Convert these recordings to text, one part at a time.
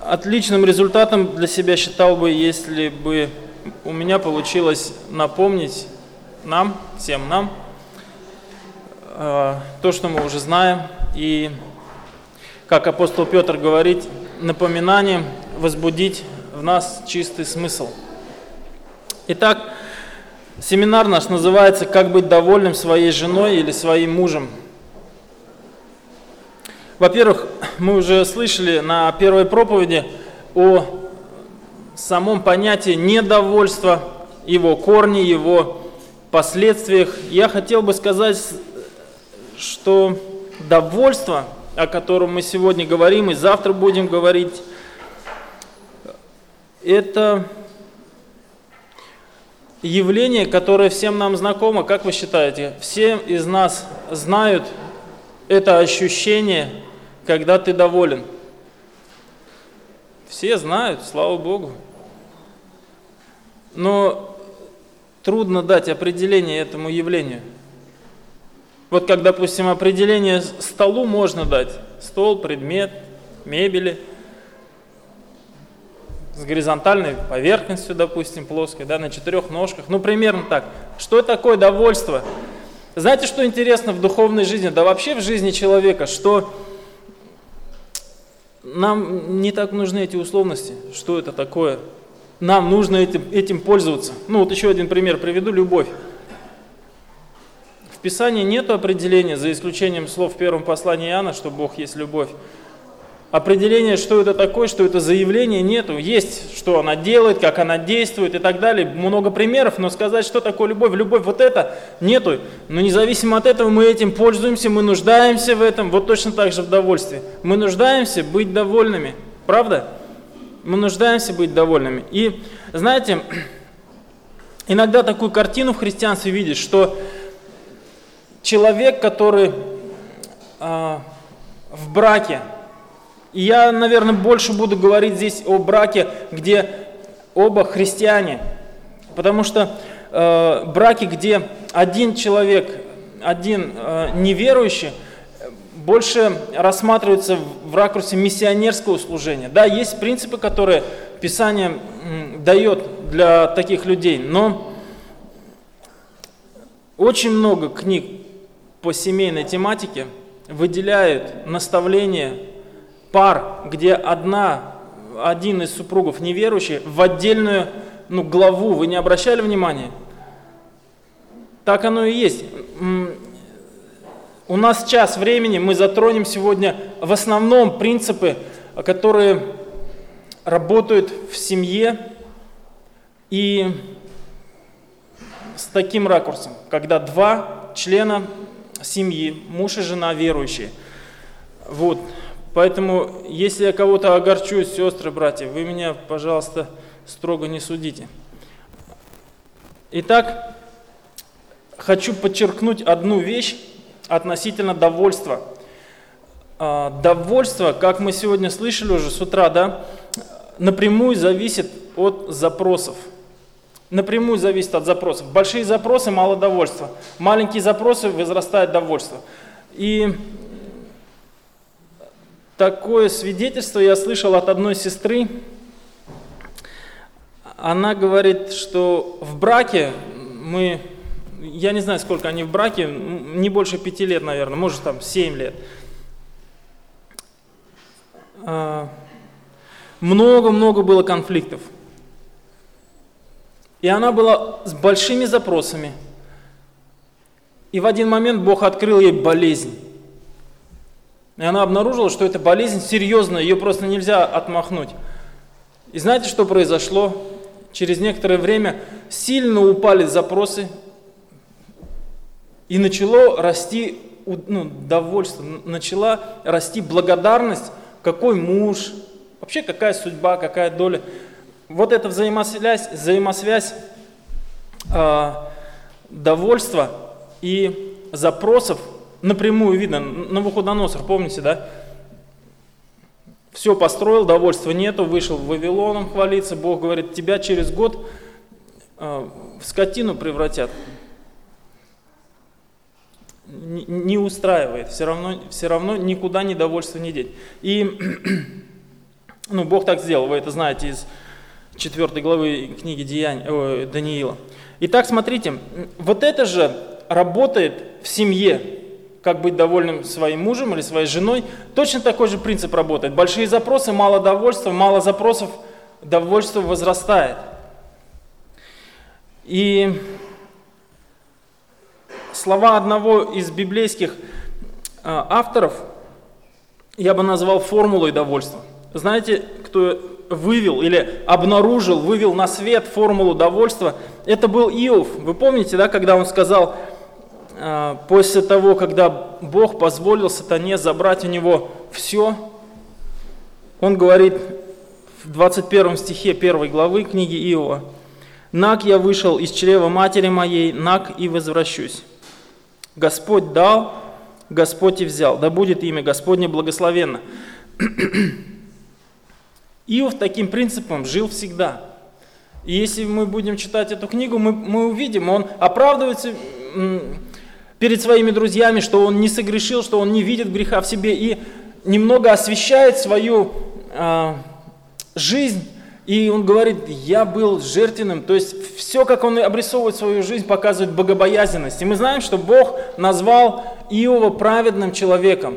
отличным результатом для себя считал бы, если бы у меня получилось напомнить нам, всем нам, э, то, что мы уже знаем, и, как апостол Петр говорит, напоминанием возбудить в нас чистый смысл. Итак, семинар наш называется «Как быть довольным своей женой или своим мужем». Во-первых, мы уже слышали на первой проповеди о самом понятии недовольства, его корне, его последствиях. Я хотел бы сказать, что довольство, о котором мы сегодня говорим и завтра будем говорить, это явление, которое всем нам знакомо. Как вы считаете, все из нас знают это ощущение – когда ты доволен? Все знают, слава Богу. Но трудно дать определение этому явлению. Вот как, допустим, определение столу можно дать. Стол, предмет, мебели с горизонтальной поверхностью, допустим, плоской, да, на четырех ножках. Ну, примерно так. Что такое довольство? Знаете, что интересно в духовной жизни, да вообще в жизни человека, что нам не так нужны эти условности, что это такое. Нам нужно этим, этим пользоваться. Ну вот еще один пример приведу, любовь. В Писании нет определения, за исключением слов в первом послании Иоанна, что Бог есть любовь. Определения, что это такое, что это заявление, нету. Есть, что она делает, как она действует и так далее. Много примеров, но сказать, что такое любовь, любовь вот это, нету. Но независимо от этого мы этим пользуемся, мы нуждаемся в этом, вот точно так же в довольстве. Мы нуждаемся быть довольными, правда? Мы нуждаемся быть довольными. И знаете, иногда такую картину в христианстве видишь, что человек, который э, в браке, и я, наверное, больше буду говорить здесь о браке, где оба христиане. Потому что э, браки, где один человек, один э, неверующий, больше рассматриваются в ракурсе миссионерского служения. Да, есть принципы, которые Писание дает для таких людей, но очень много книг по семейной тематике выделяют наставления пар, где одна, один из супругов неверующий, в отдельную ну, главу, вы не обращали внимания? Так оно и есть. У нас час времени, мы затронем сегодня в основном принципы, которые работают в семье и с таким ракурсом, когда два члена семьи, муж и жена верующие. Вот. Поэтому, если я кого-то огорчу, сестры, братья, вы меня, пожалуйста, строго не судите. Итак, хочу подчеркнуть одну вещь относительно довольства. А, довольство, как мы сегодня слышали уже с утра, да, напрямую зависит от запросов. Напрямую зависит от запросов. Большие запросы – мало довольства. Маленькие запросы – возрастает довольство. И Такое свидетельство я слышал от одной сестры. Она говорит, что в браке мы, я не знаю, сколько они в браке, не больше пяти лет, наверное, может там семь лет. А, много-много было конфликтов. И она была с большими запросами. И в один момент Бог открыл ей болезнь. И она обнаружила, что эта болезнь серьезная, ее просто нельзя отмахнуть. И знаете, что произошло? Через некоторое время сильно упали запросы, и начало расти ну, довольство, начала расти благодарность, какой муж, вообще какая судьба, какая доля. Вот эта взаимосвязь, взаимосвязь э, довольства и запросов напрямую видно, Навуходоносор, помните, да? Все построил, довольства нету, вышел в Вавилоном хвалиться, Бог говорит, тебя через год э, в скотину превратят. Не, устраивает, все равно, все равно никуда недовольство не деть. И Ну, Бог так сделал, вы это знаете из 4 главы книги Деяний, о, Даниила. Итак, смотрите, вот это же работает в семье, как быть довольным своим мужем или своей женой, точно такой же принцип работает. Большие запросы, мало довольства, мало запросов, довольство возрастает. И слова одного из библейских а, авторов я бы назвал формулой довольства. Знаете, кто вывел или обнаружил, вывел на свет формулу довольства, это был Иов. Вы помните, да, когда он сказал, после того, когда Бог позволил сатане забрать у него все, он говорит в 21 стихе 1 главы книги Иова, «Нак я вышел из чрева матери моей, нак и возвращусь. Господь дал, Господь и взял, да будет имя Господне благословенно». Иов таким принципом жил всегда. И если мы будем читать эту книгу, мы, мы увидим, он оправдывается перед своими друзьями, что он не согрешил, что он не видит греха в себе и немного освещает свою э, жизнь. И он говорит, я был жертвенным. То есть все, как он обрисовывает свою жизнь, показывает богобоязненность. И мы знаем, что Бог назвал Иова праведным человеком.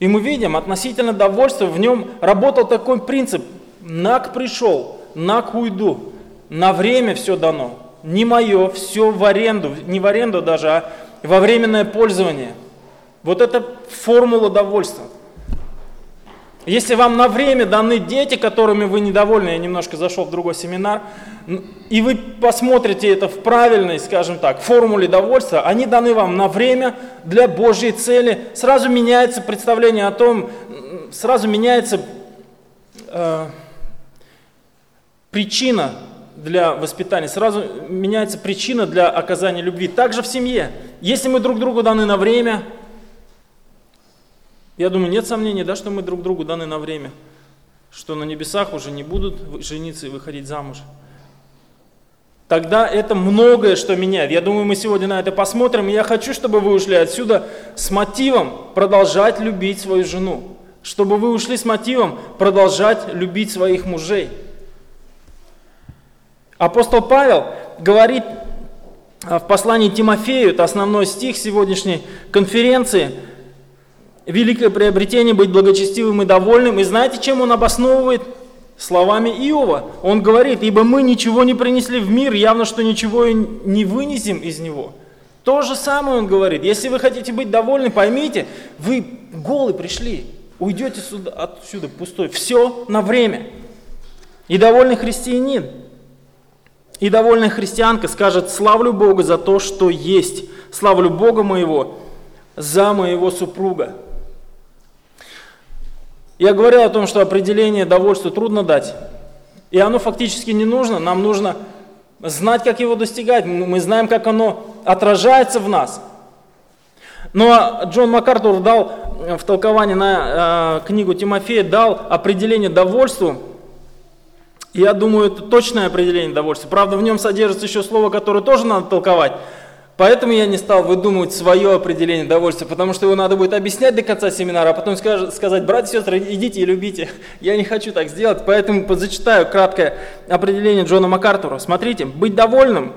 И мы видим, относительно довольства в нем работал такой принцип. Нак пришел, нак уйду. На время все дано. Не мое, все в аренду. Не в аренду даже, а во временное пользование. Вот это формула довольства. Если вам на время даны дети, которыми вы недовольны, я немножко зашел в другой семинар, и вы посмотрите это в правильной, скажем так, формуле довольства, они даны вам на время для Божьей цели, сразу меняется представление о том, сразу меняется э, причина для воспитания, сразу меняется причина для оказания любви. Также в семье. Если мы друг другу даны на время, я думаю, нет сомнений, да, что мы друг другу даны на время, что на небесах уже не будут жениться и выходить замуж. Тогда это многое что меняет. Я думаю, мы сегодня на это посмотрим. И я хочу, чтобы вы ушли отсюда с мотивом продолжать любить свою жену. Чтобы вы ушли с мотивом продолжать любить своих мужей. Апостол Павел говорит в послании Тимофею, это основной стих сегодняшней конференции – великое приобретение быть благочестивым и довольным. И знаете, чем он обосновывает? Словами Иова. Он говорит, ибо мы ничего не принесли в мир, явно, что ничего и не вынесем из него. То же самое он говорит. Если вы хотите быть довольны, поймите, вы голы пришли, уйдете сюда, отсюда пустой. Все на время. И довольный христианин, и довольная христианка скажет, славлю Бога за то, что есть. Славлю Бога моего за моего супруга. Я говорил о том, что определение довольства трудно дать. И оно фактически не нужно. Нам нужно знать, как его достигать. Мы знаем, как оно отражается в нас. Но Джон МакАртур дал в толковании на э, книгу Тимофея, дал определение довольству. Я думаю, это точное определение довольства. Правда, в нем содержится еще слово, которое тоже надо толковать. Поэтому я не стал выдумывать свое определение довольства, потому что его надо будет объяснять до конца семинара, а потом сказать, братья и сестры, идите и любите. Я не хочу так сделать, поэтому зачитаю краткое определение Джона МакАртура. Смотрите, быть довольным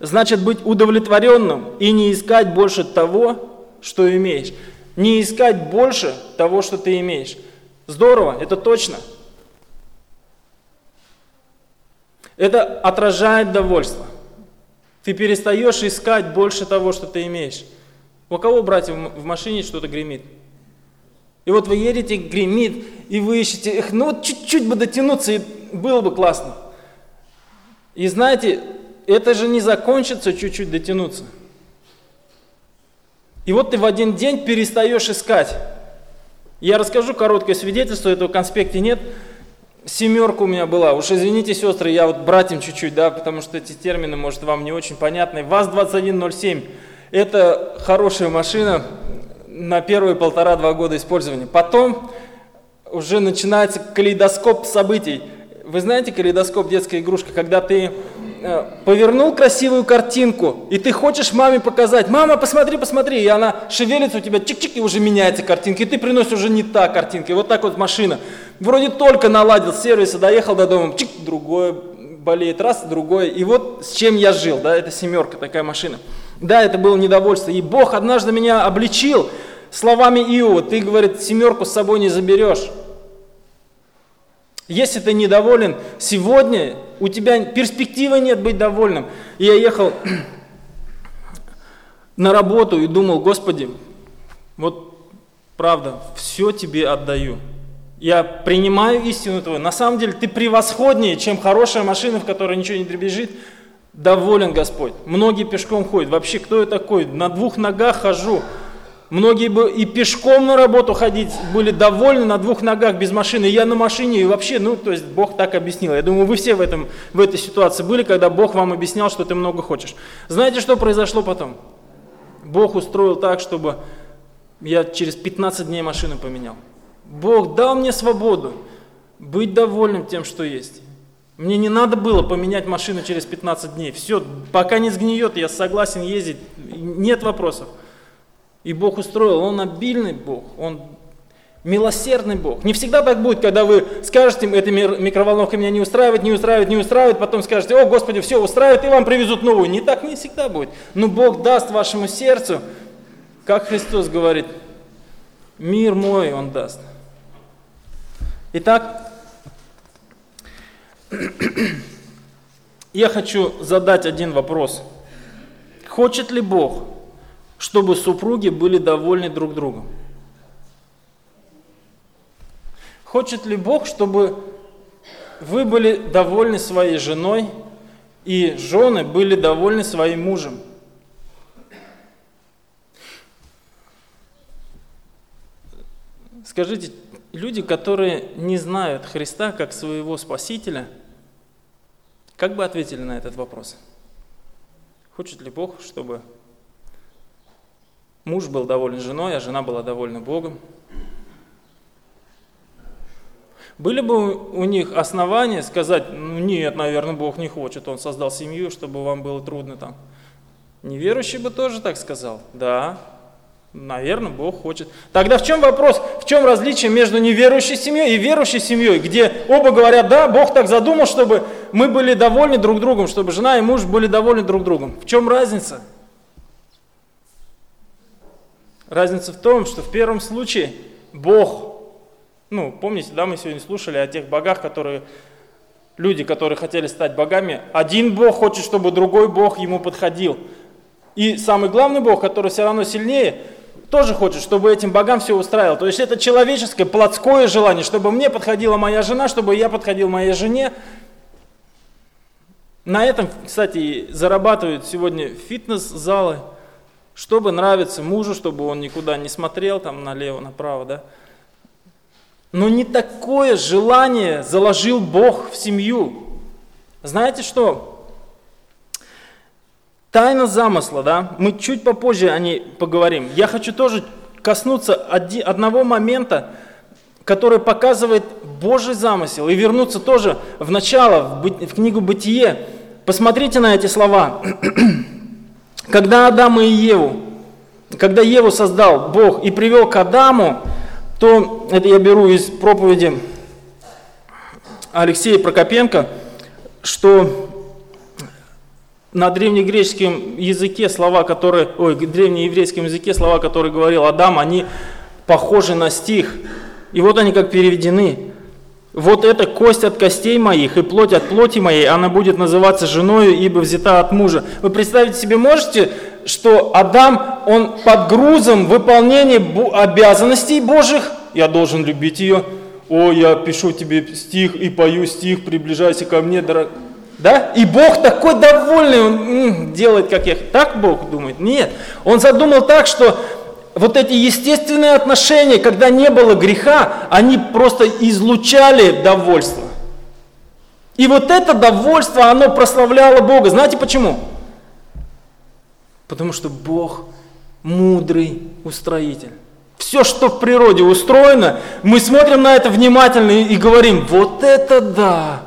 значит быть удовлетворенным и не искать больше того, что имеешь. Не искать больше того, что ты имеешь. Здорово, это точно. Это отражает довольство. Ты перестаешь искать больше того, что ты имеешь. У кого, братья, в машине что-то гремит? И вот вы едете, гремит, и вы ищете, эх, ну вот чуть-чуть бы дотянуться, и было бы классно. И знаете, это же не закончится чуть-чуть дотянуться. И вот ты в один день перестаешь искать. Я расскажу короткое свидетельство, этого в конспекте нет семерка у меня была. Уж извините, сестры, я вот братьям чуть-чуть, да, потому что эти термины, может, вам не очень понятны. ВАЗ-2107 – это хорошая машина на первые полтора-два года использования. Потом уже начинается калейдоскоп событий. Вы знаете калейдоскоп детская игрушка, когда ты повернул красивую картинку, и ты хочешь маме показать, мама, посмотри, посмотри, и она шевелится у тебя, чик-чик, и уже меняется картинка, и ты приносишь уже не та картинка, и вот так вот машина. Вроде только наладил сервис, доехал до дома, чик, другое болеет, раз, другое. И вот с чем я жил, да, это семерка, такая машина. Да, это было недовольство. И Бог однажды меня обличил словами Иова, ты, говорит, семерку с собой не заберешь. Если ты недоволен сегодня, у тебя перспективы нет быть довольным. И я ехал на работу и думал, Господи, вот правда, все тебе отдаю. Я принимаю истину Твою. На самом деле ты превосходнее, чем хорошая машина, в которой ничего не дребезжит. Доволен Господь. Многие пешком ходят. Вообще, кто я такой? На двух ногах хожу. Многие бы и пешком на работу ходить были довольны на двух ногах без машины. Я на машине и вообще, ну, то есть Бог так объяснил. Я думаю, вы все в, этом, в этой ситуации были, когда Бог вам объяснял, что ты много хочешь. Знаете, что произошло потом? Бог устроил так, чтобы я через 15 дней машину поменял. Бог дал мне свободу быть довольным тем, что есть. Мне не надо было поменять машину через 15 дней. Все, пока не сгниет, я согласен ездить, нет вопросов. И Бог устроил, Он обильный Бог, Он милосердный Бог. Не всегда так будет, когда вы скажете, эта микроволновка меня не устраивает, не устраивает, не устраивает, потом скажете, о Господи, все устраивает, и вам привезут новую. Не так не всегда будет. Но Бог даст вашему сердцу, как Христос говорит, мир мой Он даст. Итак, я хочу задать один вопрос. Хочет ли Бог, чтобы супруги были довольны друг другом? Хочет ли Бог, чтобы вы были довольны своей женой и жены были довольны своим мужем? Скажите, люди, которые не знают Христа как своего Спасителя, как бы ответили на этот вопрос? Хочет ли Бог, чтобы муж был доволен женой, а жена была довольна Богом? Были бы у них основания сказать, ну нет, наверное, Бог не хочет, Он создал семью, чтобы вам было трудно там. Неверующий бы тоже так сказал. Да, Наверное, Бог хочет. Тогда в чем вопрос, в чем различие между неверующей семьей и верующей семьей, где оба говорят, да, Бог так задумал, чтобы мы были довольны друг другом, чтобы жена и муж были довольны друг другом. В чем разница? Разница в том, что в первом случае Бог, ну, помните, да, мы сегодня слушали о тех богах, которые, люди, которые хотели стать богами, один Бог хочет, чтобы другой Бог ему подходил. И самый главный Бог, который все равно сильнее, тоже хочет, чтобы этим богам все устраивало. То есть это человеческое, плотское желание, чтобы мне подходила моя жена, чтобы я подходил моей жене. На этом, кстати, зарабатывают сегодня фитнес-залы, чтобы нравиться мужу, чтобы он никуда не смотрел, там налево, направо, да. Но не такое желание заложил Бог в семью. Знаете что? Тайна замысла, да, мы чуть попозже о ней поговорим. Я хочу тоже коснуться одного момента, который показывает Божий замысел, и вернуться тоже в начало, в книгу «Бытие». Посмотрите на эти слова. Когда Адама и Еву, когда Еву создал Бог и привел к Адаму, то, это я беру из проповеди Алексея Прокопенко, что на древнегреческом языке слова, которые, ой, древнееврейском языке слова, которые говорил Адам, они похожи на стих. И вот они как переведены. Вот это кость от костей моих и плоть от плоти моей, она будет называться женою, ибо взята от мужа. Вы представить себе можете, что Адам, он под грузом выполнения обязанностей Божьих, я должен любить ее, о, я пишу тебе стих и пою стих, приближайся ко мне, дорогой. Да? И Бог такой довольный, он делает, как я. Так Бог думает? Нет. Он задумал так, что вот эти естественные отношения, когда не было греха, они просто излучали довольство. И вот это довольство, оно прославляло Бога. Знаете почему? Потому что Бог мудрый устроитель. Все, что в природе устроено, мы смотрим на это внимательно и говорим, вот это да,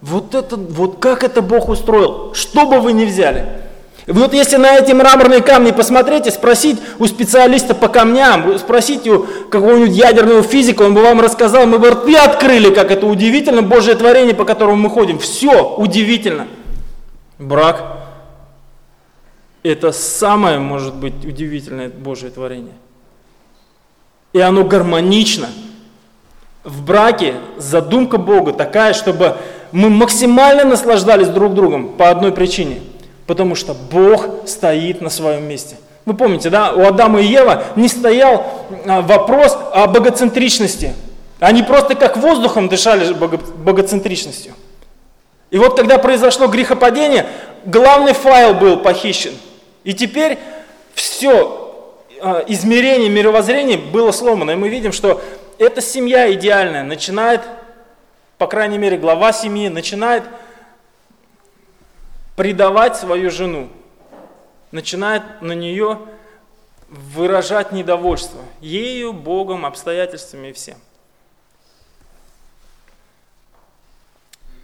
Вот это, вот как это Бог устроил, что бы вы ни взяли. Вот если на эти мраморные камни посмотреть и спросить у специалиста по камням, спросить у какого-нибудь ядерного физика, он бы вам рассказал, мы бы рты открыли, как это удивительно, Божье творение, по которому мы ходим. Все удивительно. Брак – это самое, может быть, удивительное Божье творение. И оно гармонично. В браке задумка Бога такая, чтобы мы максимально наслаждались друг другом по одной причине – Потому что Бог стоит на своем месте. Вы помните, да, у Адама и Ева не стоял а, вопрос о богоцентричности. Они просто как воздухом дышали богоцентричностью. И вот когда произошло грехопадение, главный файл был похищен. И теперь все а, измерение, мировоззрение было сломано. И мы видим, что эта семья идеальная начинает, по крайней мере, глава семьи начинает предавать свою жену, начинает на нее выражать недовольство ею, Богом, обстоятельствами и всем.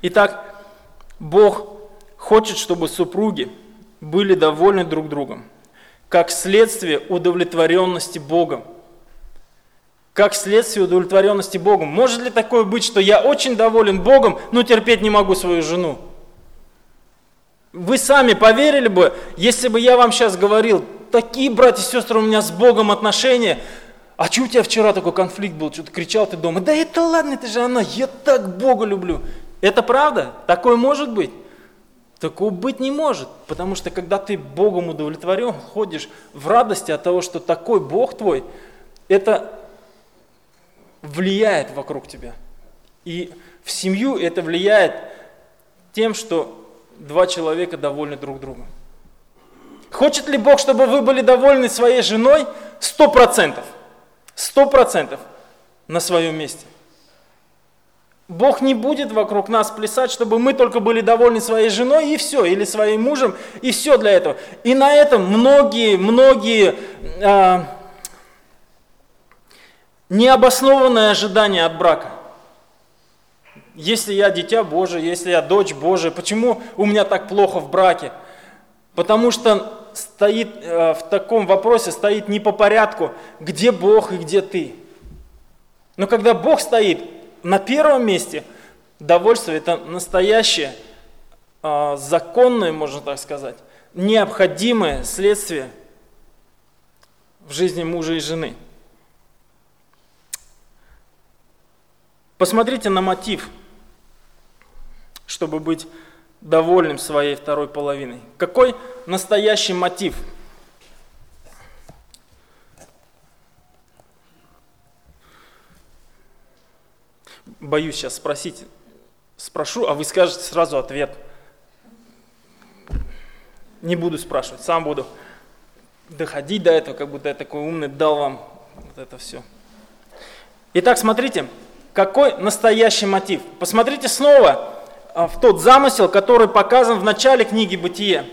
Итак, Бог хочет, чтобы супруги были довольны друг другом, как следствие удовлетворенности Богом. Как следствие удовлетворенности Богом. Может ли такое быть, что я очень доволен Богом, но терпеть не могу свою жену? Вы сами поверили бы, если бы я вам сейчас говорил, такие, братья и сестры, у меня с Богом отношения, а что у тебя вчера такой конфликт был, что-то кричал ты дома, да это ладно, это же она, я так Бога люблю. Это правда? Такое может быть? Такого быть не может, потому что когда ты Богом удовлетворен, ходишь в радости от того, что такой Бог твой, это влияет вокруг тебя. И в семью это влияет тем, что два человека довольны друг другом. Хочет ли Бог, чтобы вы были довольны своей женой? Сто процентов. Сто процентов на своем месте. Бог не будет вокруг нас плясать, чтобы мы только были довольны своей женой и все, или своим мужем, и все для этого. И на этом многие, многие э, необоснованные ожидания от брака – если я дитя Божие, если я дочь Божия, почему у меня так плохо в браке? Потому что стоит э, в таком вопросе стоит не по порядку, где Бог и где ты. Но когда Бог стоит на первом месте, довольство это настоящее, э, законное, можно так сказать, необходимое следствие в жизни мужа и жены. Посмотрите на мотив – чтобы быть довольным своей второй половиной? Какой настоящий мотив? Боюсь сейчас спросить, спрошу, а вы скажете сразу ответ. Не буду спрашивать, сам буду доходить до этого, как будто я такой умный дал вам вот это все. Итак, смотрите, какой настоящий мотив. Посмотрите снова в тот замысел, который показан в начале книги «Бытие».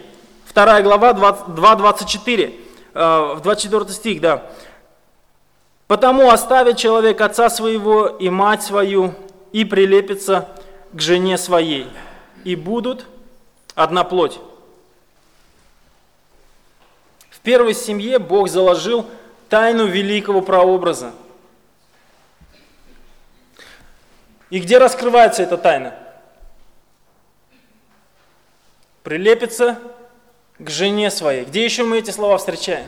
Вторая глава, 2.24, а, в 24 стих, да. «Потому оставит человек отца своего и мать свою, и прилепится к жене своей, и будут одна плоть». В первой семье Бог заложил тайну великого прообраза. И где раскрывается эта тайна? Прилепится к жене своей. Где еще мы эти слова встречаем?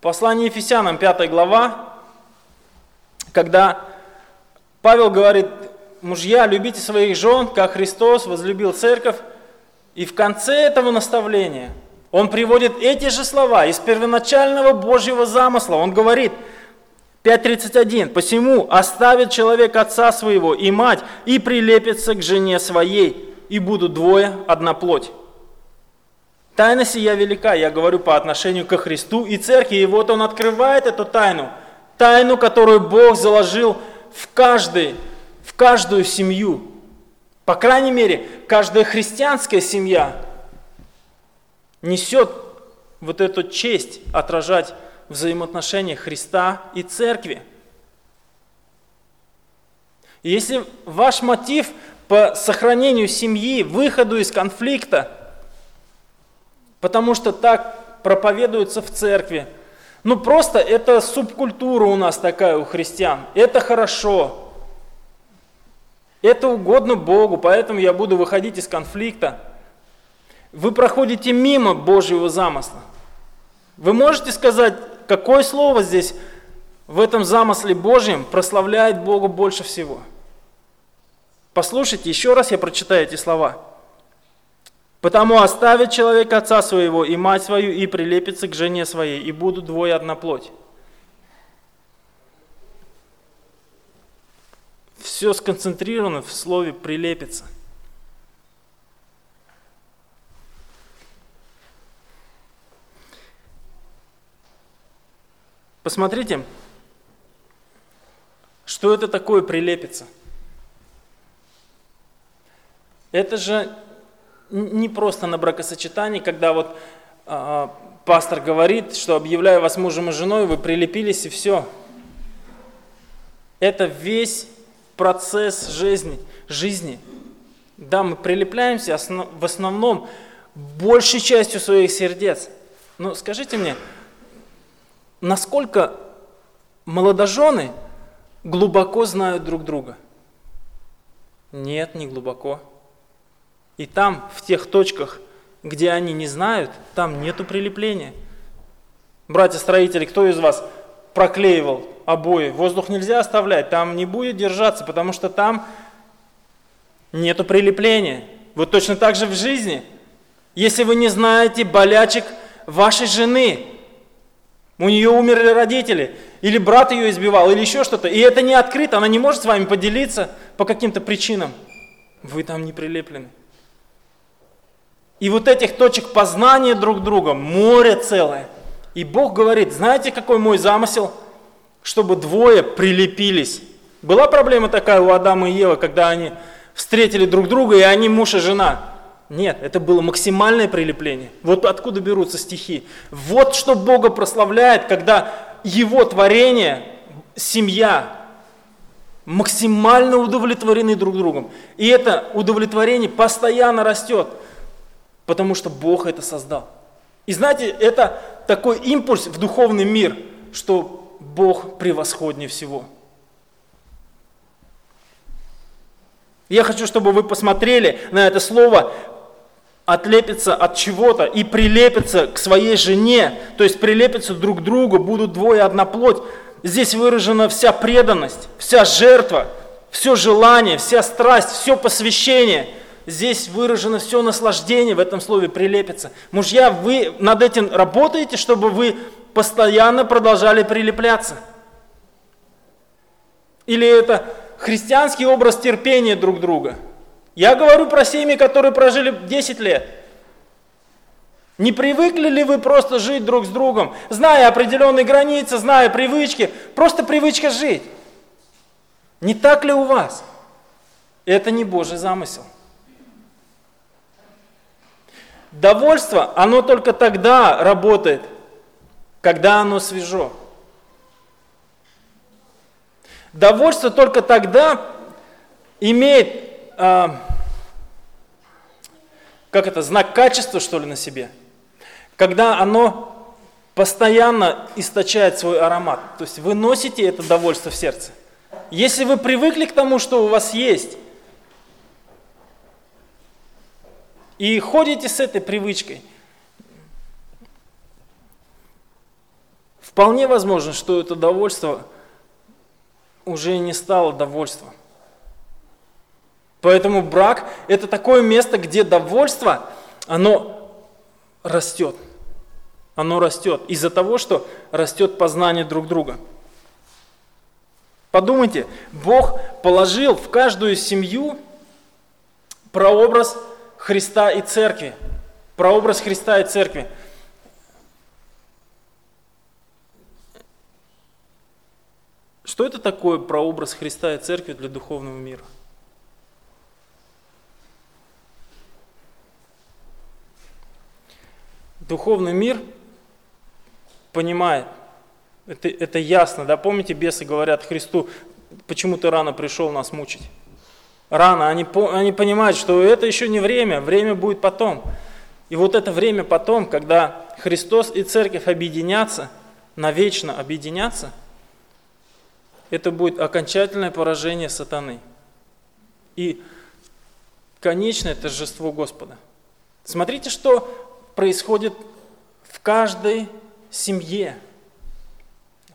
Послание Ефесянам, 5 глава, когда Павел говорит, мужья, любите своих жен, как Христос возлюбил церковь, и в конце этого наставления он приводит эти же слова из первоначального Божьего замысла. Он говорит – 5.31. «Посему оставит человек отца своего и мать, и прилепится к жене своей, и будут двое, одна плоть». Тайна сия велика, я говорю по отношению ко Христу и Церкви, и вот Он открывает эту тайну, тайну, которую Бог заложил в, каждый, в каждую семью. По крайней мере, каждая христианская семья несет вот эту честь отражать взаимоотношения Христа и Церкви. И если ваш мотив по сохранению семьи, выходу из конфликта, потому что так проповедуется в церкви, ну просто это субкультура у нас такая у христиан, это хорошо, это угодно Богу, поэтому я буду выходить из конфликта. Вы проходите мимо Божьего замысла. Вы можете сказать, какое слово здесь в этом замысле Божьем прославляет Бога больше всего? Послушайте, еще раз я прочитаю эти слова. «Потому оставит человек отца своего и мать свою, и прилепится к жене своей, и будут двое одна плоть». Все сконцентрировано в слове «прилепится». Посмотрите, что это такое прилепится. Это же не просто на бракосочетании, когда вот э, пастор говорит, что объявляю вас мужем и женой, вы прилепились и все. Это весь процесс жизни. жизни. Да, мы прилепляемся в основном большей частью своих сердец. Но скажите мне, насколько молодожены глубоко знают друг друга? Нет, не глубоко. И там, в тех точках, где они не знают, там нету прилепления. Братья-строители, кто из вас проклеивал обои? Воздух нельзя оставлять, там не будет держаться, потому что там нету прилепления. Вот точно так же в жизни. Если вы не знаете болячек вашей жены, у нее умерли родители, или брат ее избивал, или еще что-то, и это не открыто, она не может с вами поделиться по каким-то причинам, вы там не прилеплены. И вот этих точек познания друг друга море целое. И Бог говорит, знаете, какой мой замысел? Чтобы двое прилепились. Была проблема такая у Адама и Евы, когда они встретили друг друга, и они муж и жена. Нет, это было максимальное прилепление. Вот откуда берутся стихи. Вот что Бога прославляет, когда Его творение, семья, максимально удовлетворены друг другом. И это удовлетворение постоянно растет потому что Бог это создал. И знаете, это такой импульс в духовный мир, что Бог превосходнее всего. Я хочу, чтобы вы посмотрели на это слово отлепиться от чего-то и прилепиться к своей жене, то есть прилепиться друг к другу, будут двое одна плоть. Здесь выражена вся преданность, вся жертва, все желание, вся страсть, все посвящение – здесь выражено все наслаждение в этом слове прилепится. Мужья, вы над этим работаете, чтобы вы постоянно продолжали прилепляться? Или это христианский образ терпения друг друга? Я говорю про семьи, которые прожили 10 лет. Не привыкли ли вы просто жить друг с другом, зная определенные границы, зная привычки, просто привычка жить? Не так ли у вас? Это не Божий замысел. Довольство, оно только тогда работает, когда оно свежо. Довольство только тогда имеет, как это, знак качества, что ли, на себе, когда оно постоянно источает свой аромат. То есть вы носите это довольство в сердце. Если вы привыкли к тому, что у вас есть, И ходите с этой привычкой. Вполне возможно, что это довольство уже не стало довольством. Поэтому брак – это такое место, где довольство, оно растет. Оно растет из-за того, что растет познание друг друга. Подумайте, Бог положил в каждую семью прообраз Христа и Церкви, прообраз Христа и Церкви. Что это такое прообраз Христа и Церкви для духовного мира? Духовный мир понимает, это, это ясно, да, помните, бесы говорят Христу, почему ты рано пришел нас мучить? Рано, они, они понимают, что это еще не время, время будет потом. И вот это время потом, когда Христос и Церковь объединятся, навечно объединятся, это будет окончательное поражение сатаны. И конечное торжество Господа. Смотрите, что происходит в каждой семье.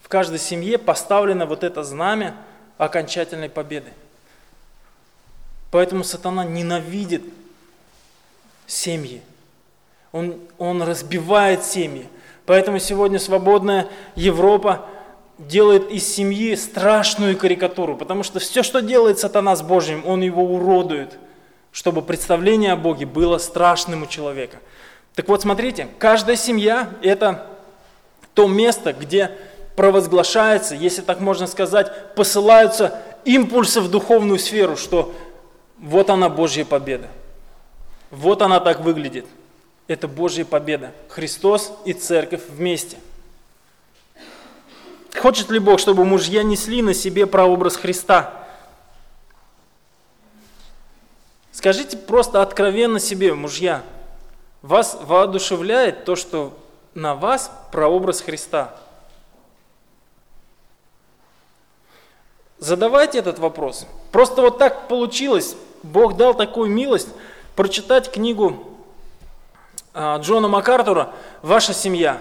В каждой семье поставлено вот это знамя окончательной победы. Поэтому сатана ненавидит семьи. Он, он разбивает семьи. Поэтому сегодня свободная Европа делает из семьи страшную карикатуру, потому что все, что делает сатана с Божьим, он его уродует, чтобы представление о Боге было страшным у человека. Так вот, смотрите, каждая семья – это то место, где провозглашается, если так можно сказать, посылаются импульсы в духовную сферу, что вот она Божья победа. Вот она так выглядит. Это Божья победа. Христос и Церковь вместе. Хочет ли Бог, чтобы мужья несли на себе прообраз Христа? Скажите просто откровенно себе, мужья, вас воодушевляет то, что на вас прообраз Христа – Задавайте этот вопрос. Просто вот так получилось. Бог дал такую милость прочитать книгу а, Джона МакАртура «Ваша семья».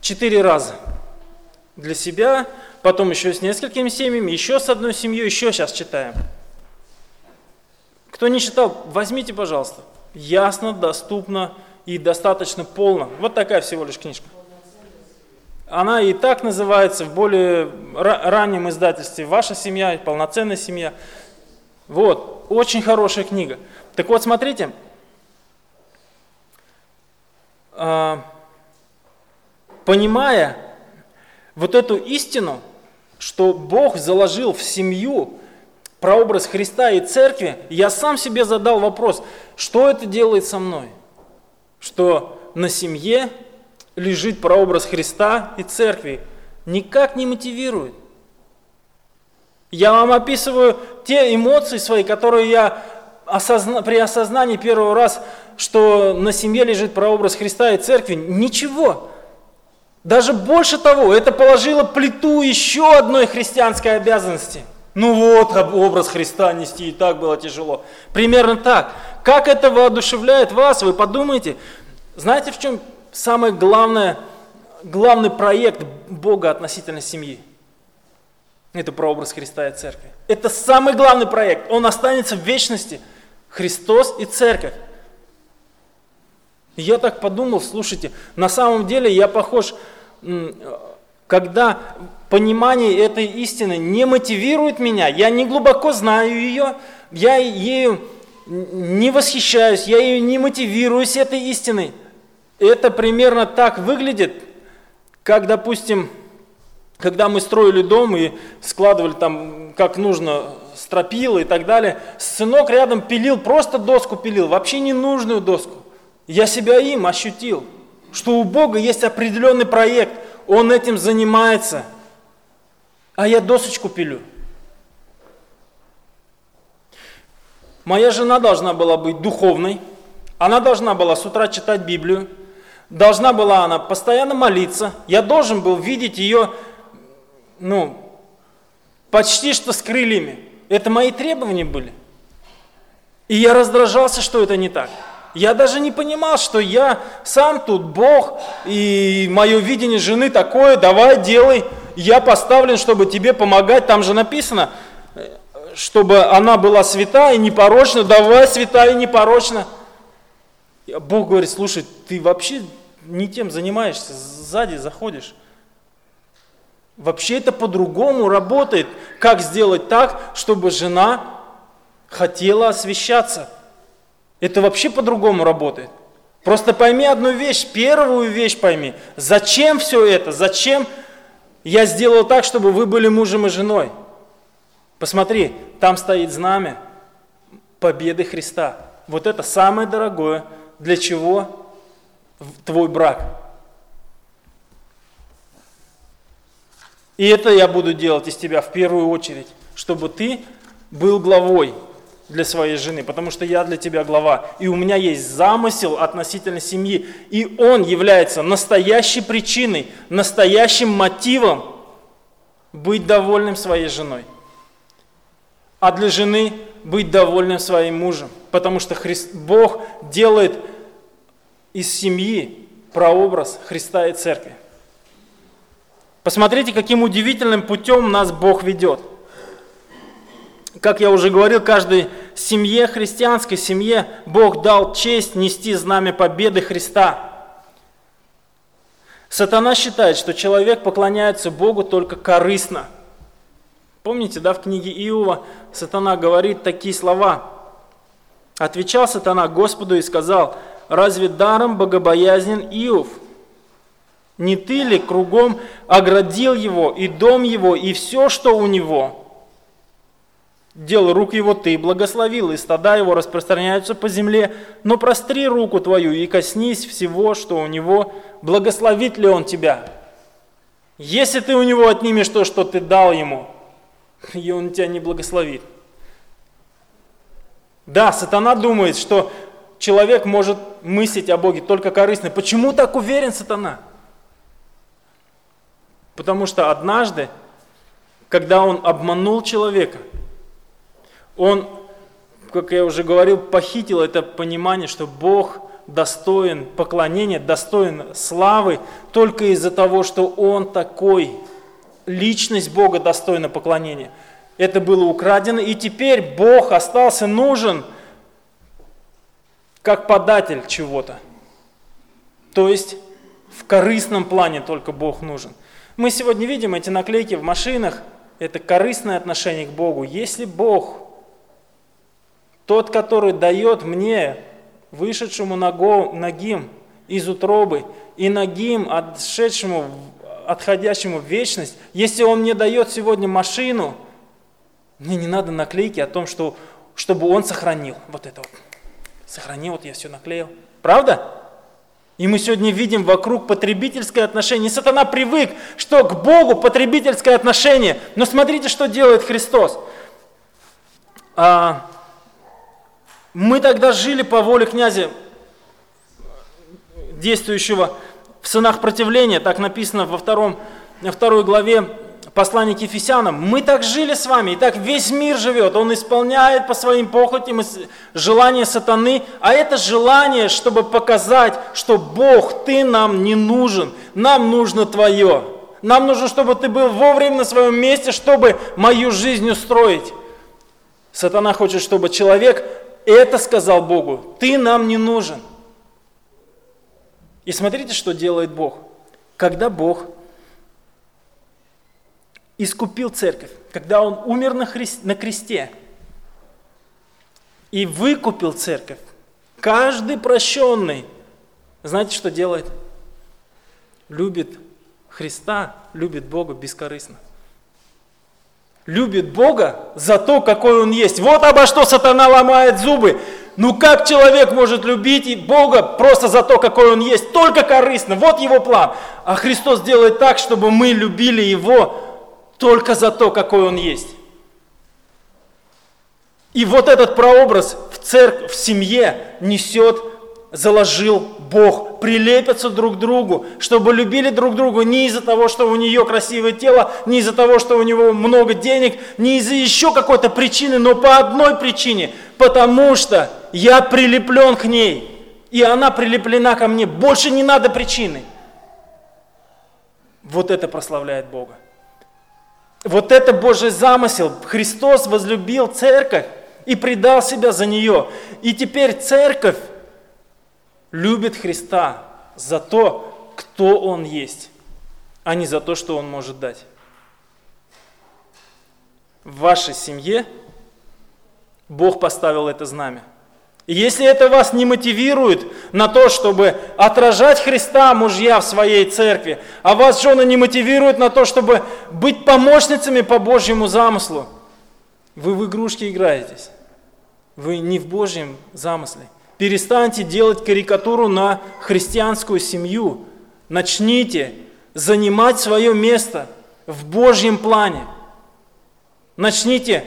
Четыре раза. Для себя, потом еще с несколькими семьями, еще с одной семьей, еще сейчас читаем. Кто не читал, возьмите, пожалуйста. Ясно, доступно и достаточно полно. Вот такая всего лишь книжка. Она и так называется в более раннем издательстве «Ваша семья», «Полноценная семья». Вот, очень хорошая книга. Так вот, смотрите, а, понимая вот эту истину, что Бог заложил в семью прообраз Христа и Церкви, я сам себе задал вопрос, что это делает со мной? Что на семье лежит прообраз Христа и Церкви, никак не мотивирует. Я вам описываю те эмоции свои, которые я осозна... при осознании первый раз, что на семье лежит прообраз Христа и Церкви, ничего. Даже больше того, это положило плиту еще одной христианской обязанности. Ну вот, образ Христа нести и так было тяжело. Примерно так. Как это воодушевляет вас, вы подумайте. Знаете, в чем самый главный, главный проект Бога относительно семьи. Это прообраз Христа и Церкви. Это самый главный проект. Он останется в вечности. Христос и Церковь. я так подумал, слушайте, на самом деле я похож, когда понимание этой истины не мотивирует меня, я не глубоко знаю ее, я ею не восхищаюсь, я ее не мотивируюсь этой истиной – это примерно так выглядит, как, допустим, когда мы строили дом и складывали там как нужно стропилы и так далее, сынок рядом пилил, просто доску пилил, вообще ненужную доску. Я себя им ощутил, что у Бога есть определенный проект, Он этим занимается, а я досочку пилю. Моя жена должна была быть духовной, она должна была с утра читать Библию, должна была она постоянно молиться, я должен был видеть ее, ну, почти что с крыльями. Это мои требования были. И я раздражался, что это не так. Я даже не понимал, что я сам тут Бог, и мое видение жены такое, давай, делай, я поставлен, чтобы тебе помогать, там же написано, чтобы она была святая и непорочна, давай, святая и непорочна. Бог говорит, слушай, ты вообще не тем занимаешься, сзади заходишь. Вообще это по-другому работает. Как сделать так, чтобы жена хотела освещаться? Это вообще по-другому работает. Просто пойми одну вещь, первую вещь пойми. Зачем все это? Зачем я сделал так, чтобы вы были мужем и женой? Посмотри, там стоит знамя победы Христа. Вот это самое дорогое, для чего твой брак. И это я буду делать из тебя в первую очередь, чтобы ты был главой для своей жены, потому что я для тебя глава, и у меня есть замысел относительно семьи, и он является настоящей причиной, настоящим мотивом быть довольным своей женой. А для жены быть довольным своим мужем, потому что Христ, Бог делает из семьи прообраз Христа и Церкви. Посмотрите, каким удивительным путем нас Бог ведет. Как я уже говорил, каждой семье, христианской семье, Бог дал честь нести знамя победы Христа. Сатана считает, что человек поклоняется Богу только корыстно. Помните, да, в книге Иова Сатана говорит такие слова. Отвечал Сатана Господу и сказал, разве даром богобоязнен Иов – не ты ли кругом оградил его, и дом его, и все, что у него? Дел рук его ты благословил, и стада его распространяются по земле, но простри руку твою и коснись всего, что у него, благословит ли он тебя? Если ты у него отнимешь то, что ты дал ему, и он тебя не благословит. Да, сатана думает, что человек может мыслить о Боге только корыстно. Почему так уверен сатана? Потому что однажды, когда он обманул человека, он, как я уже говорил, похитил это понимание, что Бог достоин поклонения, достоин славы только из-за того, что Он такой. Личность Бога достойна поклонения. Это было украдено, и теперь Бог остался нужен как податель чего-то. То есть в корыстном плане только Бог нужен – мы сегодня видим эти наклейки в машинах, это корыстное отношение к Богу. Если Бог, тот, который дает мне, вышедшему ногим из утробы, и ногим, отшедшему, отходящему в вечность, если Он мне дает сегодня машину, мне не надо наклейки о том, что, чтобы Он сохранил. Вот это вот. Сохранил, вот я все наклеил. Правда? И мы сегодня видим вокруг потребительское отношение. И сатана привык, что к Богу потребительское отношение. Но смотрите, что делает Христос. А, мы тогда жили по воле князя, действующего в сынах противления, так написано во, втором, во второй главе послание к Ефесянам, мы так жили с вами, и так весь мир живет, он исполняет по своим похотям желания сатаны, а это желание, чтобы показать, что Бог, ты нам не нужен, нам нужно твое. Нам нужно, чтобы ты был вовремя на своем месте, чтобы мою жизнь устроить. Сатана хочет, чтобы человек это сказал Богу, ты нам не нужен. И смотрите, что делает Бог. Когда Бог искупил церковь, когда Он умер на, христ, на кресте и выкупил церковь. Каждый прощенный, знаете, что делает? Любит Христа, любит Бога бескорыстно. Любит Бога за то, какой Он есть. Вот обо что сатана ломает зубы. Ну как человек может любить Бога просто за то, какой Он есть? Только корыстно. Вот его план. А Христос делает так, чтобы мы любили Его только за то, какой он есть. И вот этот прообраз в церкви, в семье несет, заложил Бог. Прилепятся друг к другу, чтобы любили друг друга не из-за того, что у нее красивое тело, не из-за того, что у него много денег, не из-за еще какой-то причины, но по одной причине. Потому что я прилеплен к ней, и она прилеплена ко мне. Больше не надо причины. Вот это прославляет Бога. Вот это Божий замысел. Христос возлюбил церковь и предал себя за нее. И теперь церковь любит Христа за то, кто Он есть, а не за то, что Он может дать. В вашей семье Бог поставил это знамя – и если это вас не мотивирует на то, чтобы отражать Христа, мужья, в своей церкви, а вас, жены, не мотивирует на то, чтобы быть помощницами по Божьему замыслу, вы в игрушки играетесь. Вы не в Божьем замысле. Перестаньте делать карикатуру на христианскую семью. Начните занимать свое место в Божьем плане. Начните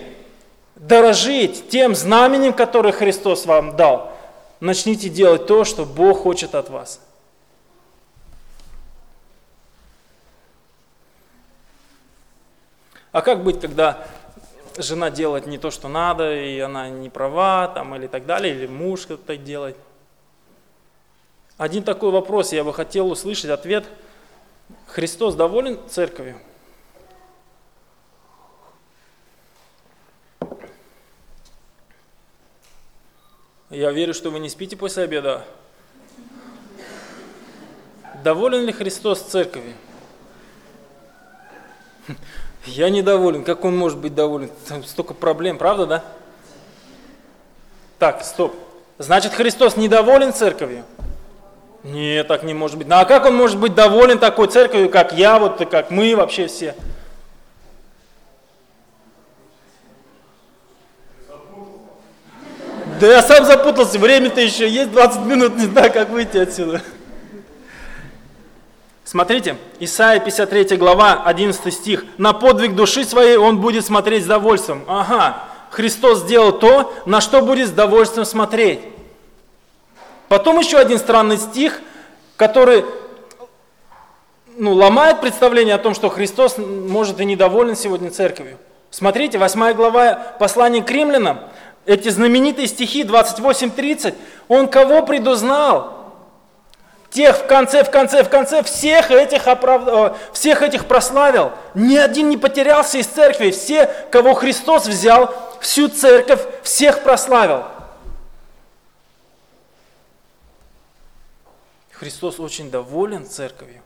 дорожить тем знаменем, которое Христос вам дал. Начните делать то, что Бог хочет от вас. А как быть, когда жена делает не то, что надо, и она не права, там, или так далее, или муж что-то делает? Один такой вопрос я бы хотел услышать ответ. Христос доволен церковью? Я верю, что вы не спите после обеда. Доволен ли Христос церковью? Я недоволен. Как он может быть доволен? Там столько проблем, правда, да? Так, стоп. Значит, Христос недоволен церковью? Нет, так не может быть. Ну а как он может быть доволен такой церковью, как я, вот как мы вообще все? Да я сам запутался, время-то еще есть 20 минут, не знаю, как выйти отсюда. Смотрите, Исайя 53 глава, 11 стих. «На подвиг души своей он будет смотреть с довольством». Ага, Христос сделал то, на что будет с довольством смотреть. Потом еще один странный стих, который ну, ломает представление о том, что Христос может и недоволен сегодня церковью. Смотрите, 8 глава послания к римлянам, эти знаменитые стихи 28-30, он кого предузнал? Тех в конце, в конце, в конце всех этих, оправ... Э, всех этих прославил. Ни один не потерялся из церкви. Все, кого Христос взял, всю церковь, всех прославил. Христос очень доволен церковью.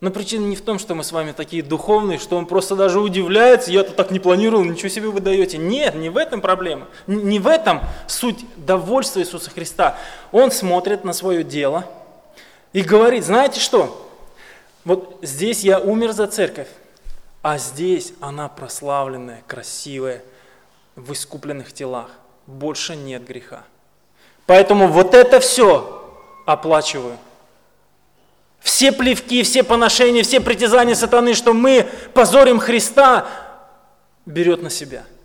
Но причина не в том, что мы с вами такие духовные, что он просто даже удивляется, я-то так не планировал, ничего себе вы даете. Нет, не в этом проблема. Не в этом суть довольства Иисуса Христа. Он смотрит на свое дело – и говорит, знаете что? Вот здесь я умер за церковь, а здесь она прославленная, красивая, в искупленных телах. Больше нет греха. Поэтому вот это все оплачиваю. Все плевки, все поношения, все притязания сатаны, что мы позорим Христа, берет на себя –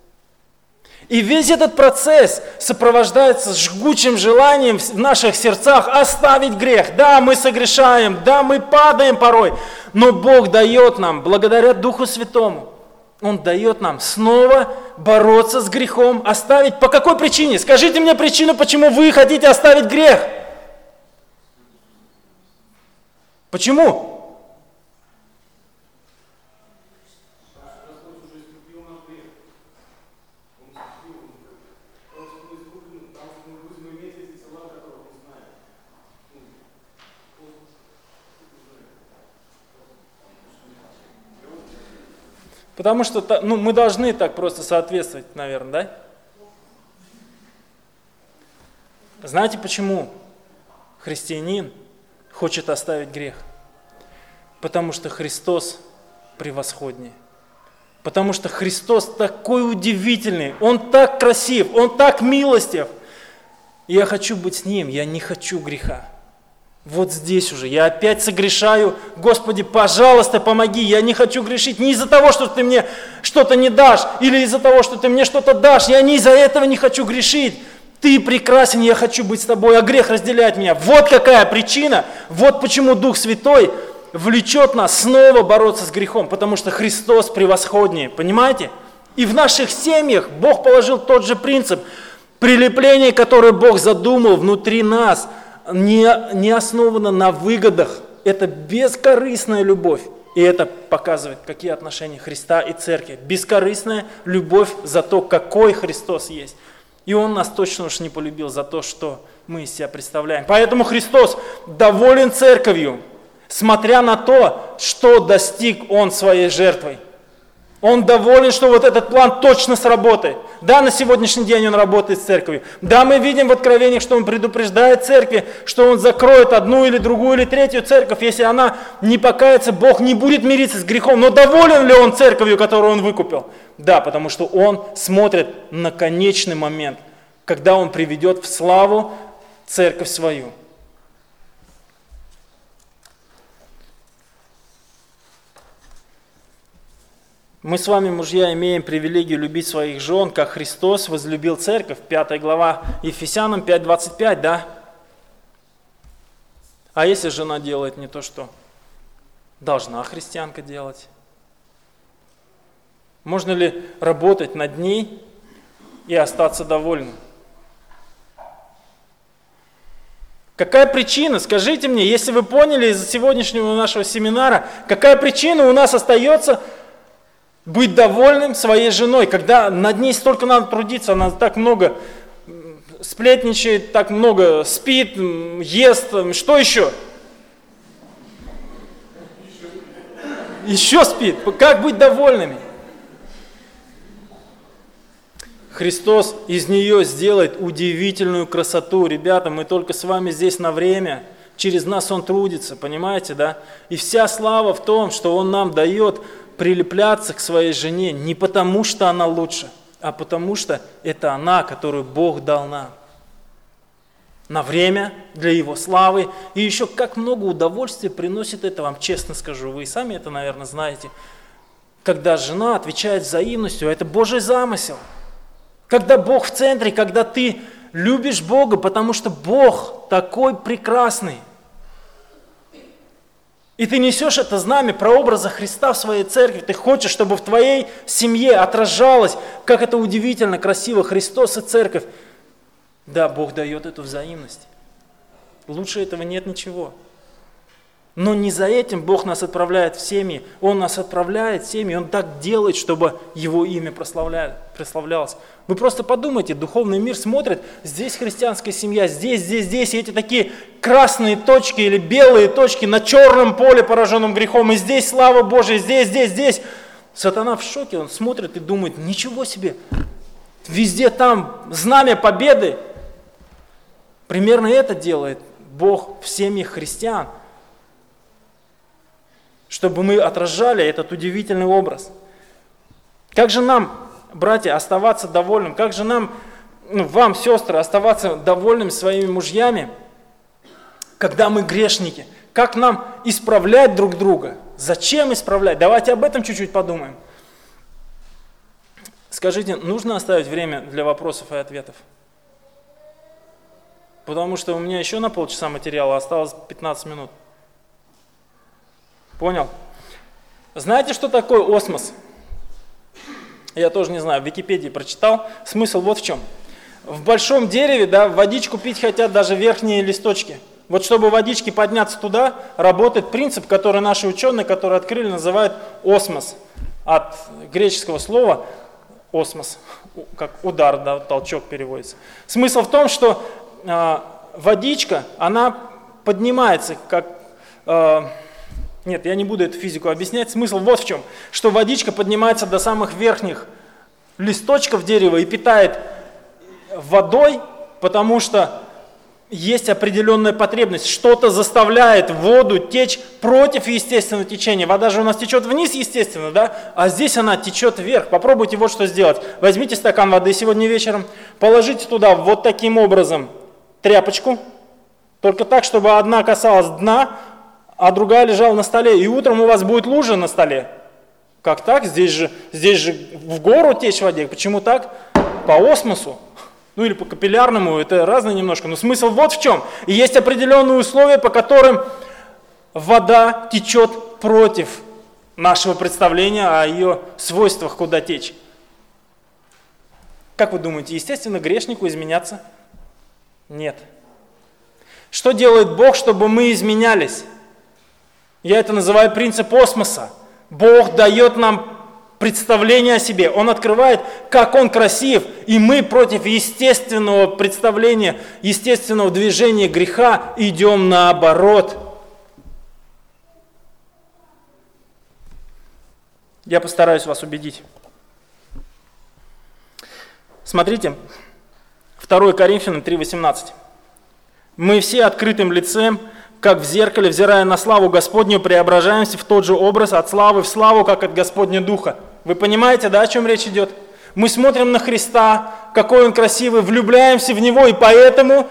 и весь этот процесс сопровождается жгучим желанием в наших сердцах оставить грех. Да, мы согрешаем, да, мы падаем порой, но Бог дает нам, благодаря Духу Святому, Он дает нам снова бороться с грехом, оставить. По какой причине? Скажите мне причину, почему вы хотите оставить грех. Почему? Потому что ну, мы должны так просто соответствовать, наверное, да? Знаете почему христианин хочет оставить грех? Потому что Христос превосходнее. Потому что Христос такой удивительный, Он так красив, Он так милостив. Я хочу быть с Ним, я не хочу греха. Вот здесь уже я опять согрешаю. Господи, пожалуйста, помоги. Я не хочу грешить не из-за того, что ты мне что-то не дашь, или из-за того, что ты мне что-то дашь. Я не из-за этого не хочу грешить. Ты прекрасен, я хочу быть с тобой, а грех разделяет меня. Вот какая причина, вот почему Дух Святой влечет нас снова бороться с грехом, потому что Христос превосходнее, понимаете? И в наших семьях Бог положил тот же принцип. Прилепление, которое Бог задумал внутри нас – не, не основана на выгодах. Это бескорыстная любовь. И это показывает, какие отношения Христа и Церкви. Бескорыстная любовь за то, какой Христос есть. И Он нас точно уж не полюбил за то, что мы из себя представляем. Поэтому Христос доволен Церковью, смотря на то, что достиг Он своей жертвой. Он доволен, что вот этот план точно сработает. Да, на сегодняшний день он работает с церковью. Да, мы видим в откровениях, что он предупреждает церкви, что он закроет одну или другую или третью церковь. Если она не покается, Бог не будет мириться с грехом. Но доволен ли он церковью, которую он выкупил? Да, потому что он смотрит на конечный момент, когда он приведет в славу церковь свою. Мы с вами, мужья, имеем привилегию любить своих жен, как Христос возлюбил церковь, 5 глава Ефесянам 5.25, да? А если жена делает не то, что должна христианка делать? Можно ли работать над ней и остаться довольным? Какая причина, скажите мне, если вы поняли из сегодняшнего нашего семинара, какая причина у нас остается быть довольным своей женой, когда над ней столько надо трудиться, она так много сплетничает, так много спит, ест, что еще? Еще спит. Как быть довольными? Христос из нее сделает удивительную красоту. Ребята, мы только с вами здесь на время. Через нас Он трудится, понимаете, да? И вся слава в том, что Он нам дает прилепляться к своей жене не потому, что она лучше, а потому что это она, которую Бог дал нам. На время, для Его славы. И еще как много удовольствия приносит это вам, честно скажу. Вы и сами это, наверное, знаете. Когда жена отвечает взаимностью, это Божий замысел – когда Бог в центре, когда ты любишь Бога, потому что Бог такой прекрасный. И ты несешь это знамя прообраза Христа в своей церкви. Ты хочешь, чтобы в твоей семье отражалось, как это удивительно, красиво Христос и церковь. Да, Бог дает эту взаимность. Лучше этого нет ничего. Но не за этим Бог нас отправляет в семьи. Он нас отправляет в семьи, Он так делает, чтобы Его имя прославлялось. Вы просто подумайте, духовный мир смотрит, здесь христианская семья, здесь, здесь, здесь, и эти такие красные точки или белые точки на черном поле, пораженном грехом, и здесь слава Божия, здесь, здесь, здесь. Сатана в шоке, он смотрит и думает, ничего себе, везде там знамя победы. Примерно это делает Бог в семьях христиан – чтобы мы отражали этот удивительный образ. Как же нам, братья, оставаться довольным? Как же нам, ну, вам, сестры, оставаться довольными своими мужьями, когда мы грешники? Как нам исправлять друг друга? Зачем исправлять? Давайте об этом чуть-чуть подумаем. Скажите, нужно оставить время для вопросов и ответов? Потому что у меня еще на полчаса материала осталось 15 минут. Понял? Знаете, что такое осмос? Я тоже не знаю, в Википедии прочитал. Смысл вот в чем. В большом дереве да, водичку пить хотят даже верхние листочки. Вот чтобы водички подняться туда, работает принцип, который наши ученые, которые открыли, называют осмос. От греческого слова осмос, как удар, да, толчок переводится. Смысл в том, что э, водичка, она поднимается, как э, нет, я не буду эту физику объяснять. Смысл вот в чем. Что водичка поднимается до самых верхних листочков дерева и питает водой, потому что есть определенная потребность. Что-то заставляет воду течь против естественного течения. Вода же у нас течет вниз, естественно, да? А здесь она течет вверх. Попробуйте вот что сделать. Возьмите стакан воды сегодня вечером, положите туда вот таким образом тряпочку, только так, чтобы одна касалась дна, а другая лежала на столе, и утром у вас будет лужа на столе. Как так? Здесь же, здесь же в гору течь в воде. Почему так? По осмосу. Ну или по капиллярному, это разное немножко. Но смысл вот в чем. Есть определенные условия, по которым вода течет против нашего представления о ее свойствах, куда течь. Как вы думаете, естественно, грешнику изменяться? Нет. Что делает Бог, чтобы мы изменялись? Я это называю принцип осмоса. Бог дает нам представление о себе. Он открывает, как Он красив. И мы против естественного представления, естественного движения греха идем наоборот. Я постараюсь вас убедить. Смотрите, 2 Коринфянам 3,18. Мы все открытым лицем как в зеркале, взирая на славу Господню, преображаемся в тот же образ от славы в славу, как от Господня Духа. Вы понимаете, да, о чем речь идет? Мы смотрим на Христа, какой Он красивый, влюбляемся в Него, и поэтому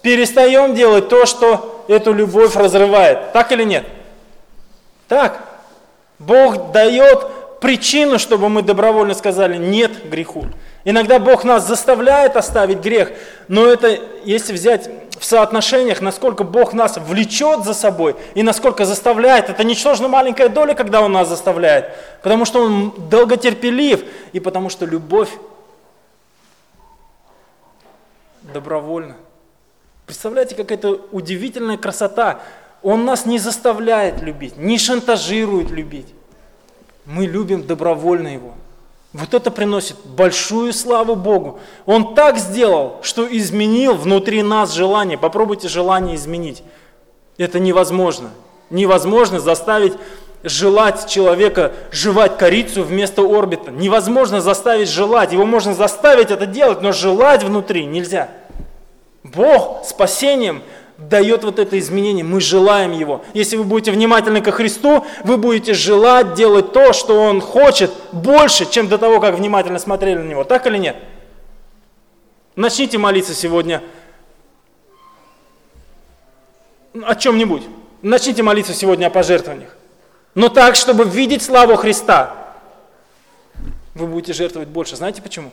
перестаем делать то, что эту любовь разрывает. Так или нет? Так. Бог дает причину, чтобы мы добровольно сказали «нет» греху. Иногда Бог нас заставляет оставить грех, но это, если взять в соотношениях, насколько Бог нас влечет за собой и насколько заставляет, это ничтожно маленькая доля, когда Он нас заставляет, потому что Он долготерпелив и потому что любовь добровольна. Представляете, как это удивительная красота. Он нас не заставляет любить, не шантажирует любить. Мы любим добровольно Его. Вот это приносит большую славу Богу. Он так сделал, что изменил внутри нас желание. Попробуйте желание изменить. Это невозможно. Невозможно заставить желать человека жевать корицу вместо орбита. Невозможно заставить желать. Его можно заставить это делать, но желать внутри нельзя. Бог спасением дает вот это изменение, мы желаем его. Если вы будете внимательны ко Христу, вы будете желать делать то, что Он хочет, больше, чем до того, как внимательно смотрели на Него. Так или нет? Начните молиться сегодня о чем-нибудь. Начните молиться сегодня о пожертвованиях. Но так, чтобы видеть славу Христа, вы будете жертвовать больше. Знаете почему?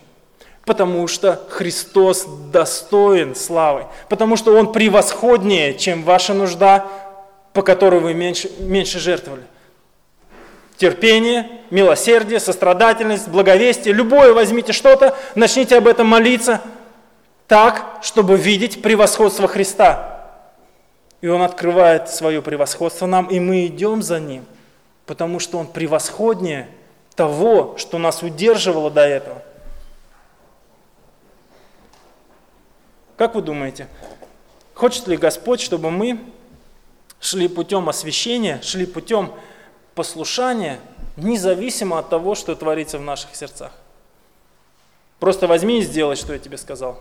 Потому что Христос достоин славы. Потому что Он превосходнее, чем ваша нужда, по которой вы меньше, меньше жертвовали. Терпение, милосердие, сострадательность, благовестие. Любое возьмите что-то, начните об этом молиться так, чтобы видеть превосходство Христа. И Он открывает свое превосходство нам, и мы идем за Ним, потому что Он превосходнее того, что нас удерживало до этого. Как вы думаете, хочет ли Господь, чтобы мы шли путем освящения, шли путем послушания, независимо от того, что творится в наших сердцах? Просто возьми и сделай, что я тебе сказал.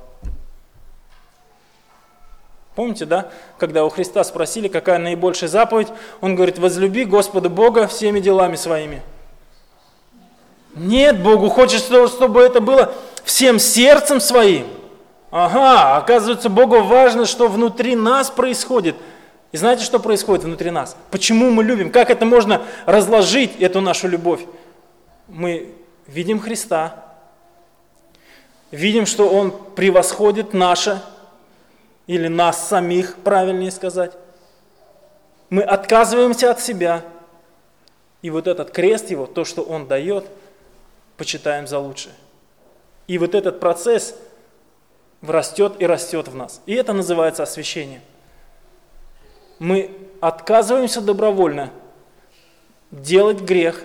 Помните, да, когда у Христа спросили, какая наибольшая заповедь, он говорит, возлюби Господа Бога всеми делами своими. Нет, Богу хочется, чтобы это было всем сердцем своим – Ага, оказывается, Богу важно, что внутри нас происходит. И знаете, что происходит внутри нас? Почему мы любим? Как это можно разложить, эту нашу любовь? Мы видим Христа, видим, что Он превосходит наше, или нас самих, правильнее сказать. Мы отказываемся от себя, и вот этот крест Его, то, что Он дает, почитаем за лучшее. И вот этот процесс – растет и растет в нас. И это называется освящение. Мы отказываемся добровольно делать грех,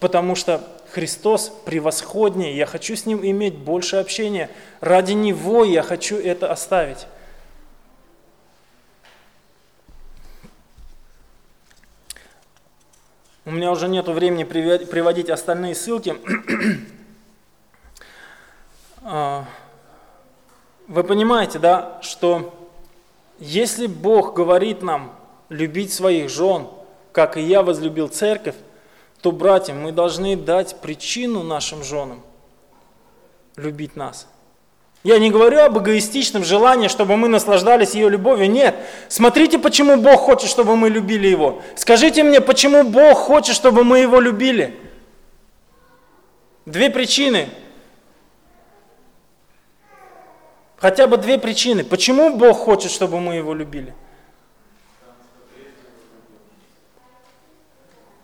потому что Христос превосходнее, я хочу с Ним иметь больше общения. Ради Него я хочу это оставить. У меня уже нет времени приводить остальные ссылки. Вы понимаете, да, что если Бог говорит нам любить своих жен, как и я возлюбил церковь, то, братья, мы должны дать причину нашим женам любить нас. Я не говорю об эгоистичном желании, чтобы мы наслаждались ее любовью. Нет. Смотрите, почему Бог хочет, чтобы мы любили Его. Скажите мне, почему Бог хочет, чтобы мы Его любили? Две причины. Хотя бы две причины. Почему Бог хочет, чтобы мы Его любили?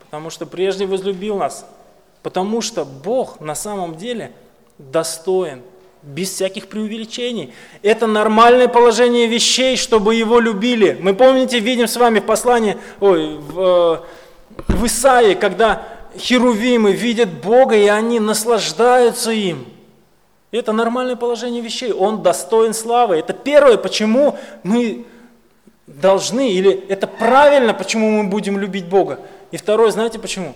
Потому что прежде возлюбил нас. Потому что Бог на самом деле достоин, без всяких преувеличений. Это нормальное положение вещей, чтобы Его любили. Мы, помните, видим с вами в послании, ой, в, в Исаии, когда херувимы видят Бога, и они наслаждаются им. Это нормальное положение вещей. Он достоин славы. Это первое, почему мы должны, или это правильно, почему мы будем любить Бога. И второе, знаете почему?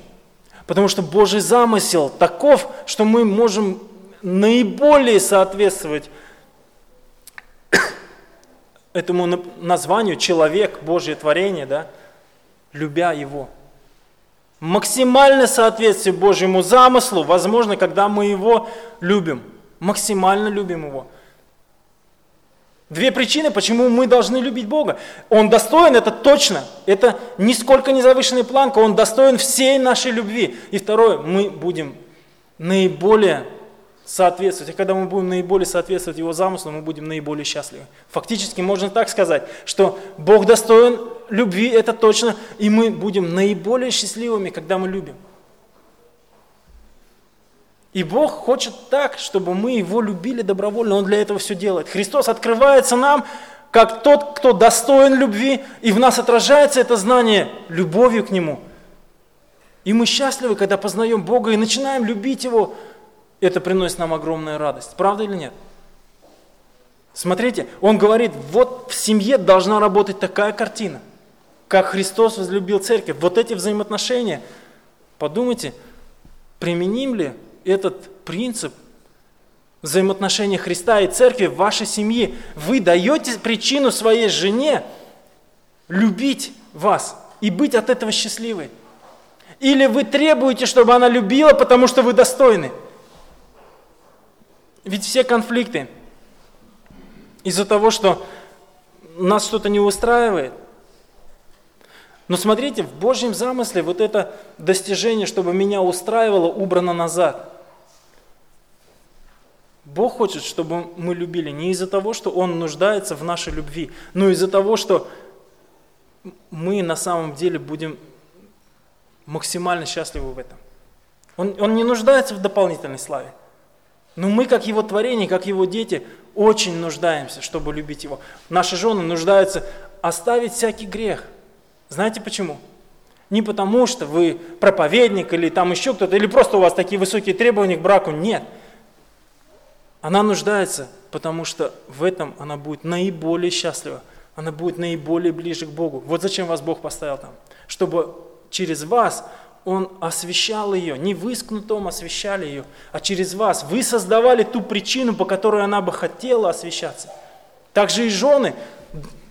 Потому что Божий замысел таков, что мы можем наиболее соответствовать этому названию человек, Божье творение, да, любя Его. Максимальное соответствие Божьему замыслу возможно, когда мы Его любим – максимально любим Его. Две причины, почему мы должны любить Бога. Он достоин, это точно. Это нисколько не завышенная планка. Он достоин всей нашей любви. И второе, мы будем наиболее соответствовать. И когда мы будем наиболее соответствовать Его замыслу, мы будем наиболее счастливы. Фактически можно так сказать, что Бог достоин любви, это точно, и мы будем наиболее счастливыми, когда мы любим. И Бог хочет так, чтобы мы Его любили добровольно, Он для этого все делает. Христос открывается нам, как тот, кто достоин любви, и в нас отражается это знание любовью к Нему. И мы счастливы, когда познаем Бога и начинаем любить Его это приносит нам огромную радость. Правда или нет? Смотрите, он говорит, вот в семье должна работать такая картина, как Христос возлюбил церковь. Вот эти взаимоотношения. Подумайте, применим ли этот принцип взаимоотношения Христа и церкви в вашей семье? Вы даете причину своей жене любить вас и быть от этого счастливой? Или вы требуете, чтобы она любила, потому что вы достойны? Ведь все конфликты из-за того, что нас что-то не устраивает. Но смотрите, в Божьем замысле вот это достижение, чтобы меня устраивало, убрано назад. Бог хочет, чтобы мы любили не из-за того, что Он нуждается в нашей любви, но из-за того, что мы на самом деле будем максимально счастливы в этом. Он, он не нуждается в дополнительной славе. Но мы, как Его творение, как Его дети, очень нуждаемся, чтобы любить Его. Наши жены нуждаются оставить всякий грех. Знаете почему? Не потому, что вы проповедник или там еще кто-то, или просто у вас такие высокие требования к браку. Нет. Она нуждается, потому что в этом она будет наиболее счастлива. Она будет наиболее ближе к Богу. Вот зачем вас Бог поставил там. Чтобы через вас он освещал ее. Не вы с кнутом освещали ее, а через вас. Вы создавали ту причину, по которой она бы хотела освещаться. Также и жены.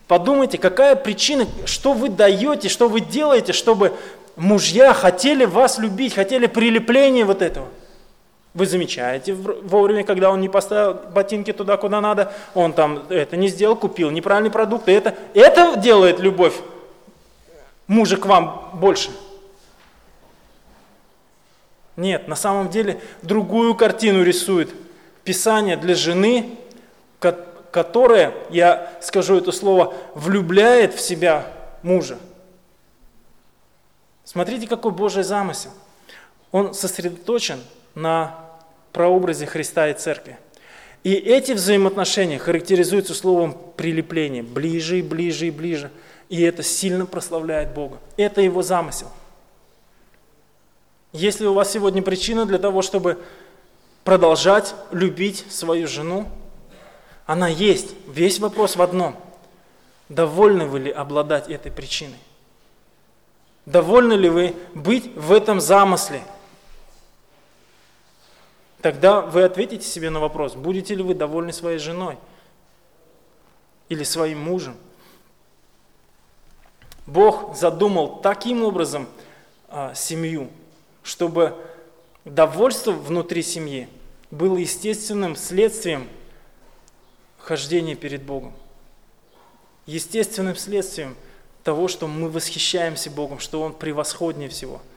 Подумайте, какая причина, что вы даете, что вы делаете, чтобы мужья хотели вас любить, хотели прилепления вот этого. Вы замечаете вовремя, когда он не поставил ботинки туда, куда надо, он там это не сделал, купил неправильные продукты. Это, это делает любовь мужа к вам больше. Нет, на самом деле другую картину рисует Писание для жены, которая, я скажу это слово, влюбляет в себя мужа. Смотрите, какой Божий замысел. Он сосредоточен на прообразе Христа и Церкви. И эти взаимоотношения характеризуются словом прилепление, ближе и ближе и ближе. И это сильно прославляет Бога. Это его замысел – если у вас сегодня причина для того, чтобы продолжать любить свою жену, она есть. Весь вопрос в одном. Довольны вы ли обладать этой причиной? Довольны ли вы быть в этом замысле? Тогда вы ответите себе на вопрос, будете ли вы довольны своей женой или своим мужем. Бог задумал таким образом а, семью, чтобы довольство внутри семьи было естественным следствием хождения перед Богом. Естественным следствием того, что мы восхищаемся Богом, что Он превосходнее всего –